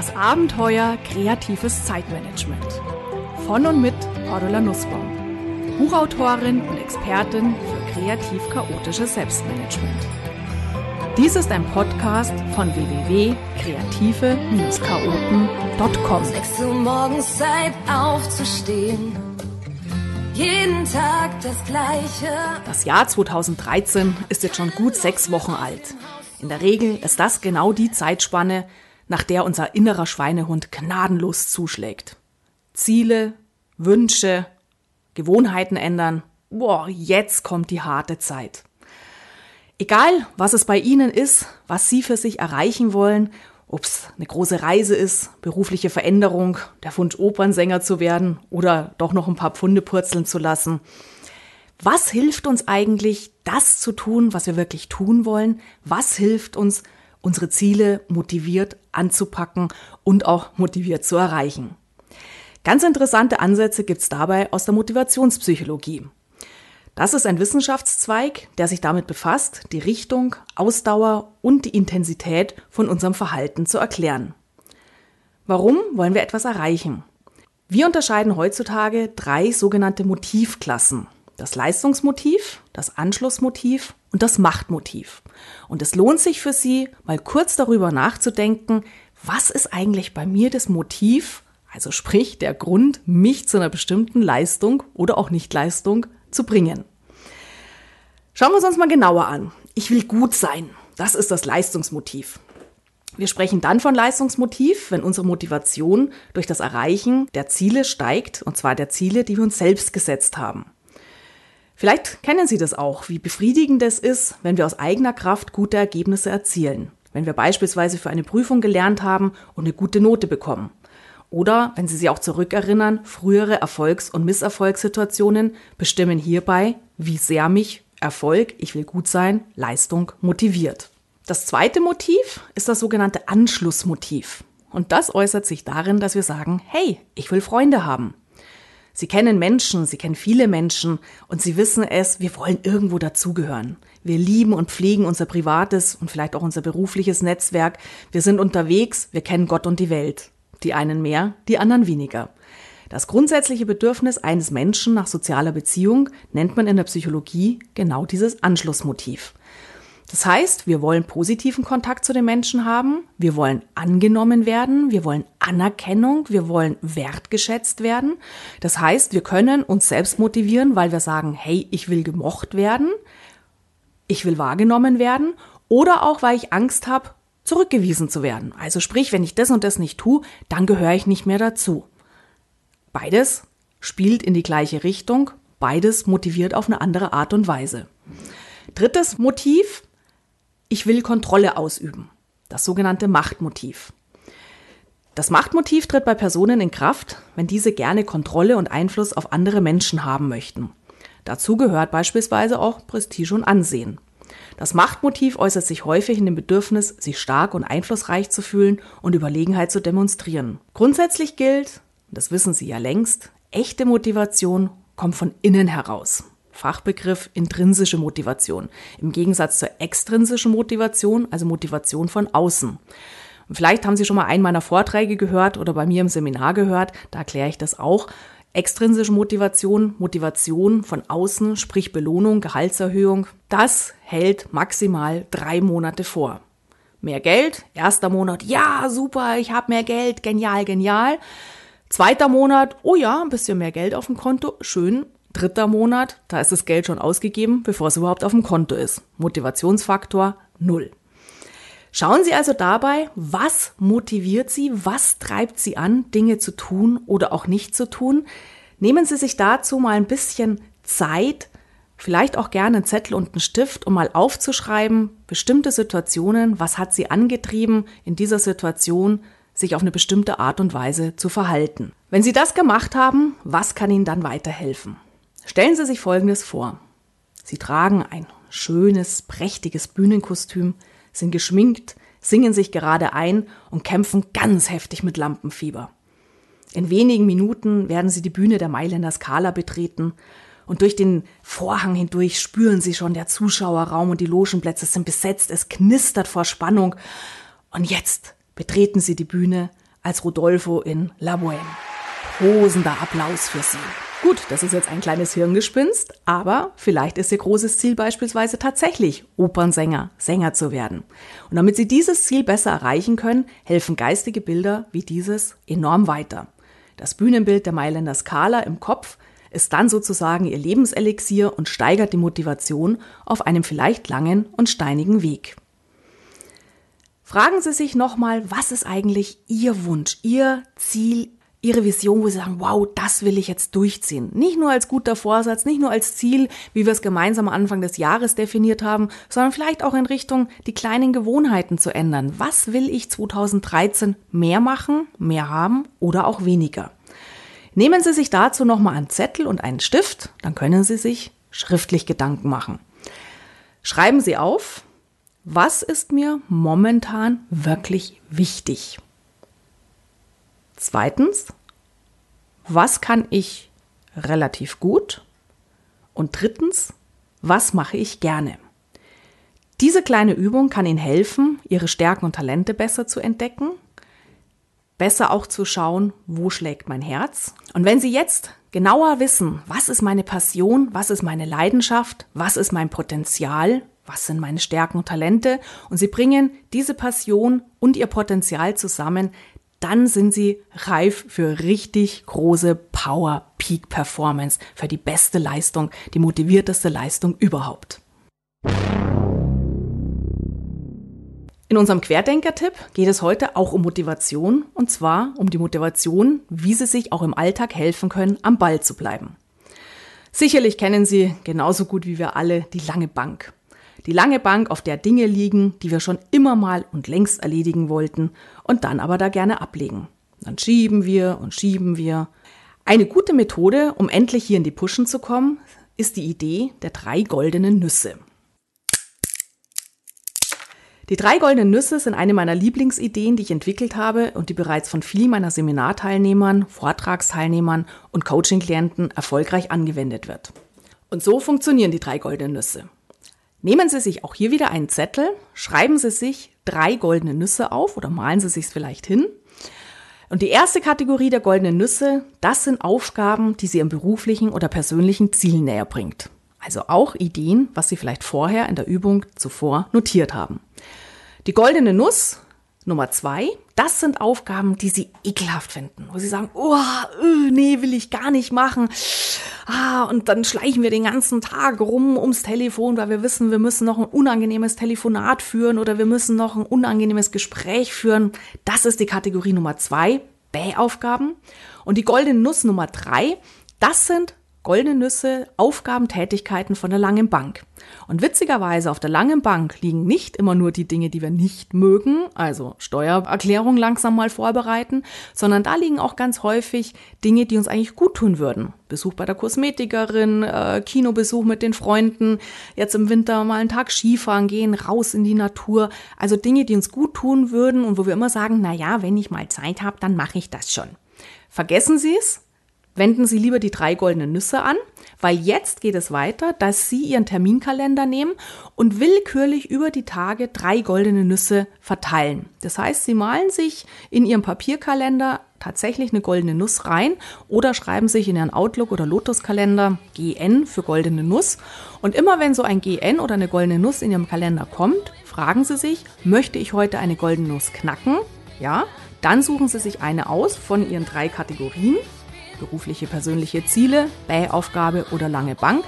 Das Abenteuer kreatives Zeitmanagement. Von und mit Cordula Nussbaum. Buchautorin und Expertin für kreativ-chaotisches Selbstmanagement. Dies ist ein Podcast von www.kreative-chaoten.com. 6 Uhr morgens Zeit aufzustehen. Jeden Tag das Gleiche. Das Jahr 2013 ist jetzt schon gut sechs Wochen alt. In der Regel ist das genau die Zeitspanne, nach der unser innerer Schweinehund gnadenlos zuschlägt. Ziele, Wünsche, Gewohnheiten ändern. Boah, jetzt kommt die harte Zeit. Egal, was es bei Ihnen ist, was Sie für sich erreichen wollen, ob es eine große Reise ist, berufliche Veränderung, der Wunsch, Opernsänger zu werden oder doch noch ein paar Pfunde purzeln zu lassen. Was hilft uns eigentlich, das zu tun, was wir wirklich tun wollen? Was hilft uns, unsere Ziele motiviert anzupacken und auch motiviert zu erreichen. Ganz interessante Ansätze gibt es dabei aus der Motivationspsychologie. Das ist ein Wissenschaftszweig, der sich damit befasst, die Richtung, Ausdauer und die Intensität von unserem Verhalten zu erklären. Warum wollen wir etwas erreichen? Wir unterscheiden heutzutage drei sogenannte Motivklassen das Leistungsmotiv, das Anschlussmotiv und das Machtmotiv. Und es lohnt sich für Sie, mal kurz darüber nachzudenken, was ist eigentlich bei mir das Motiv, also sprich der Grund, mich zu einer bestimmten Leistung oder auch Nichtleistung zu bringen. Schauen wir uns mal genauer an. Ich will gut sein. Das ist das Leistungsmotiv. Wir sprechen dann von Leistungsmotiv, wenn unsere Motivation durch das Erreichen der Ziele steigt, und zwar der Ziele, die wir uns selbst gesetzt haben. Vielleicht kennen Sie das auch, wie befriedigend es ist, wenn wir aus eigener Kraft gute Ergebnisse erzielen. Wenn wir beispielsweise für eine Prüfung gelernt haben und eine gute Note bekommen. Oder, wenn Sie sich auch zurückerinnern, frühere Erfolgs- und Misserfolgssituationen bestimmen hierbei, wie sehr mich Erfolg, ich will gut sein, Leistung motiviert. Das zweite Motiv ist das sogenannte Anschlussmotiv. Und das äußert sich darin, dass wir sagen, hey, ich will Freunde haben. Sie kennen Menschen, sie kennen viele Menschen und sie wissen es, wir wollen irgendwo dazugehören. Wir lieben und pflegen unser privates und vielleicht auch unser berufliches Netzwerk. Wir sind unterwegs, wir kennen Gott und die Welt. Die einen mehr, die anderen weniger. Das grundsätzliche Bedürfnis eines Menschen nach sozialer Beziehung nennt man in der Psychologie genau dieses Anschlussmotiv. Das heißt, wir wollen positiven Kontakt zu den Menschen haben, wir wollen angenommen werden, wir wollen Anerkennung, wir wollen wertgeschätzt werden. Das heißt, wir können uns selbst motivieren, weil wir sagen, hey, ich will gemocht werden, ich will wahrgenommen werden oder auch, weil ich Angst habe, zurückgewiesen zu werden. Also sprich, wenn ich das und das nicht tue, dann gehöre ich nicht mehr dazu. Beides spielt in die gleiche Richtung, beides motiviert auf eine andere Art und Weise. Drittes Motiv, ich will Kontrolle ausüben. Das sogenannte Machtmotiv. Das Machtmotiv tritt bei Personen in Kraft, wenn diese gerne Kontrolle und Einfluss auf andere Menschen haben möchten. Dazu gehört beispielsweise auch Prestige und Ansehen. Das Machtmotiv äußert sich häufig in dem Bedürfnis, sich stark und einflussreich zu fühlen und Überlegenheit zu demonstrieren. Grundsätzlich gilt, das wissen Sie ja längst, echte Motivation kommt von innen heraus. Fachbegriff intrinsische Motivation. Im Gegensatz zur extrinsischen Motivation, also Motivation von außen. Und vielleicht haben Sie schon mal einen meiner Vorträge gehört oder bei mir im Seminar gehört, da erkläre ich das auch. Extrinsische Motivation, Motivation von außen, sprich Belohnung, Gehaltserhöhung, das hält maximal drei Monate vor. Mehr Geld, erster Monat, ja, super, ich habe mehr Geld, genial, genial. Zweiter Monat, oh ja, ein bisschen mehr Geld auf dem Konto, schön, Dritter Monat, da ist das Geld schon ausgegeben, bevor es überhaupt auf dem Konto ist. Motivationsfaktor null. Schauen Sie also dabei, was motiviert Sie, was treibt Sie an, Dinge zu tun oder auch nicht zu tun. Nehmen Sie sich dazu mal ein bisschen Zeit, vielleicht auch gerne einen Zettel und einen Stift, um mal aufzuschreiben, bestimmte Situationen, was hat Sie angetrieben, in dieser Situation sich auf eine bestimmte Art und Weise zu verhalten. Wenn Sie das gemacht haben, was kann Ihnen dann weiterhelfen? Stellen Sie sich Folgendes vor. Sie tragen ein schönes, prächtiges Bühnenkostüm, sind geschminkt, singen sich gerade ein und kämpfen ganz heftig mit Lampenfieber. In wenigen Minuten werden sie die Bühne der Mailänder Skala betreten und durch den Vorhang hindurch spüren sie schon, der Zuschauerraum und die Logenplätze sind besetzt, es knistert vor Spannung und jetzt betreten sie die Bühne als Rodolfo in La Bohème. Tosender Applaus für sie. Gut, das ist jetzt ein kleines Hirngespinst, aber vielleicht ist ihr großes Ziel beispielsweise tatsächlich, Opernsänger, Sänger zu werden. Und damit Sie dieses Ziel besser erreichen können, helfen geistige Bilder wie dieses enorm weiter. Das Bühnenbild der Mailänder Skala im Kopf ist dann sozusagen Ihr Lebenselixier und steigert die Motivation auf einem vielleicht langen und steinigen Weg. Fragen Sie sich nochmal, was ist eigentlich Ihr Wunsch, Ihr Ziel, ihre Vision, wo sie sagen, wow, das will ich jetzt durchziehen. Nicht nur als guter Vorsatz, nicht nur als Ziel, wie wir es gemeinsam am Anfang des Jahres definiert haben, sondern vielleicht auch in Richtung, die kleinen Gewohnheiten zu ändern. Was will ich 2013 mehr machen, mehr haben oder auch weniger? Nehmen Sie sich dazu nochmal einen Zettel und einen Stift, dann können Sie sich schriftlich Gedanken machen. Schreiben Sie auf, was ist mir momentan wirklich wichtig? Zweitens, was kann ich relativ gut? Und drittens, was mache ich gerne? Diese kleine Übung kann Ihnen helfen, Ihre Stärken und Talente besser zu entdecken, besser auch zu schauen, wo schlägt mein Herz. Und wenn Sie jetzt genauer wissen, was ist meine Passion, was ist meine Leidenschaft, was ist mein Potenzial, was sind meine Stärken und Talente, und Sie bringen diese Passion und Ihr Potenzial zusammen, dann sind sie reif für richtig große Power Peak Performance, für die beste Leistung, die motivierteste Leistung überhaupt. In unserem Querdenker-Tipp geht es heute auch um Motivation und zwar um die Motivation, wie Sie sich auch im Alltag helfen können, am Ball zu bleiben. Sicherlich kennen Sie genauso gut wie wir alle die lange Bank. Die lange Bank, auf der Dinge liegen, die wir schon immer mal und längst erledigen wollten und dann aber da gerne ablegen. Dann schieben wir und schieben wir. Eine gute Methode, um endlich hier in die Puschen zu kommen, ist die Idee der drei goldenen Nüsse. Die drei goldenen Nüsse sind eine meiner Lieblingsideen, die ich entwickelt habe und die bereits von vielen meiner Seminarteilnehmern, Vortragsteilnehmern und Coaching-Klienten erfolgreich angewendet wird. Und so funktionieren die drei goldenen Nüsse. Nehmen Sie sich auch hier wieder einen Zettel, schreiben Sie sich drei goldene Nüsse auf oder malen Sie sich vielleicht hin. Und die erste Kategorie der goldenen Nüsse, das sind Aufgaben, die Sie Ihrem beruflichen oder persönlichen Ziel näher bringt. Also auch Ideen, was Sie vielleicht vorher in der Übung zuvor notiert haben. Die goldene Nuss Nummer zwei, das sind Aufgaben, die Sie ekelhaft finden, wo Sie sagen, oh, nee, will ich gar nicht machen. Ah, und dann schleichen wir den ganzen Tag rum ums Telefon, weil wir wissen, wir müssen noch ein unangenehmes Telefonat führen oder wir müssen noch ein unangenehmes Gespräch führen. Das ist die Kategorie Nummer zwei, Bäh-Aufgaben. Und die goldene Nuss Nummer drei, das sind Goldene Nüsse, Aufgaben, Tätigkeiten von der langen Bank. Und witzigerweise auf der langen Bank liegen nicht immer nur die Dinge, die wir nicht mögen, also Steuererklärung langsam mal vorbereiten, sondern da liegen auch ganz häufig Dinge, die uns eigentlich gut tun würden. Besuch bei der Kosmetikerin, äh, Kinobesuch mit den Freunden, jetzt im Winter mal einen Tag Skifahren gehen, raus in die Natur. Also Dinge, die uns gut tun würden und wo wir immer sagen, na ja, wenn ich mal Zeit habe, dann mache ich das schon. Vergessen Sie es, wenden Sie lieber die drei goldenen Nüsse an, weil jetzt geht es weiter, dass Sie Ihren Terminkalender nehmen und willkürlich über die Tage drei goldene Nüsse verteilen. Das heißt, Sie malen sich in Ihrem Papierkalender tatsächlich eine goldene Nuss rein oder schreiben sich in Ihren Outlook oder Lotuskalender GN für goldene Nuss. Und immer wenn so ein GN oder eine goldene Nuss in Ihrem Kalender kommt, fragen Sie sich, möchte ich heute eine goldene Nuss knacken? Ja, dann suchen Sie sich eine aus von Ihren drei Kategorien berufliche, persönliche Ziele, Bäh-Aufgabe oder lange Bank,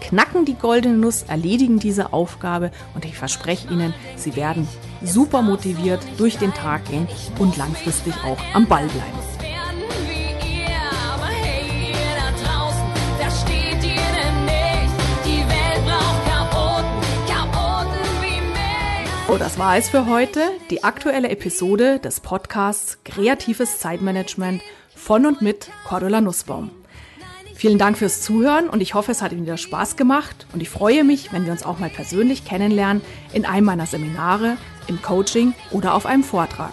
knacken die goldene Nuss, erledigen diese Aufgabe und ich verspreche Ihnen, Sie werden super motiviert durch den Tag gehen und langfristig auch am Ball bleiben. So, das war es für heute. Die aktuelle Episode des Podcasts Kreatives Zeitmanagement von und mit Cordula Nussbaum. Vielen Dank fürs Zuhören und ich hoffe, es hat Ihnen wieder Spaß gemacht und ich freue mich, wenn wir uns auch mal persönlich kennenlernen in einem meiner Seminare, im Coaching oder auf einem Vortrag.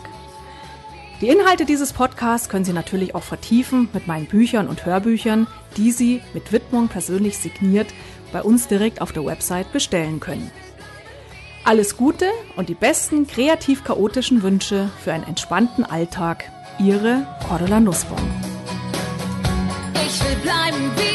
Die Inhalte dieses Podcasts können Sie natürlich auch vertiefen mit meinen Büchern und Hörbüchern, die Sie mit Widmung persönlich signiert bei uns direkt auf der Website bestellen können. Alles Gute und die besten kreativ-chaotischen Wünsche für einen entspannten Alltag. Ihre Cordula Nussbaum. Ich will bleiben, wie.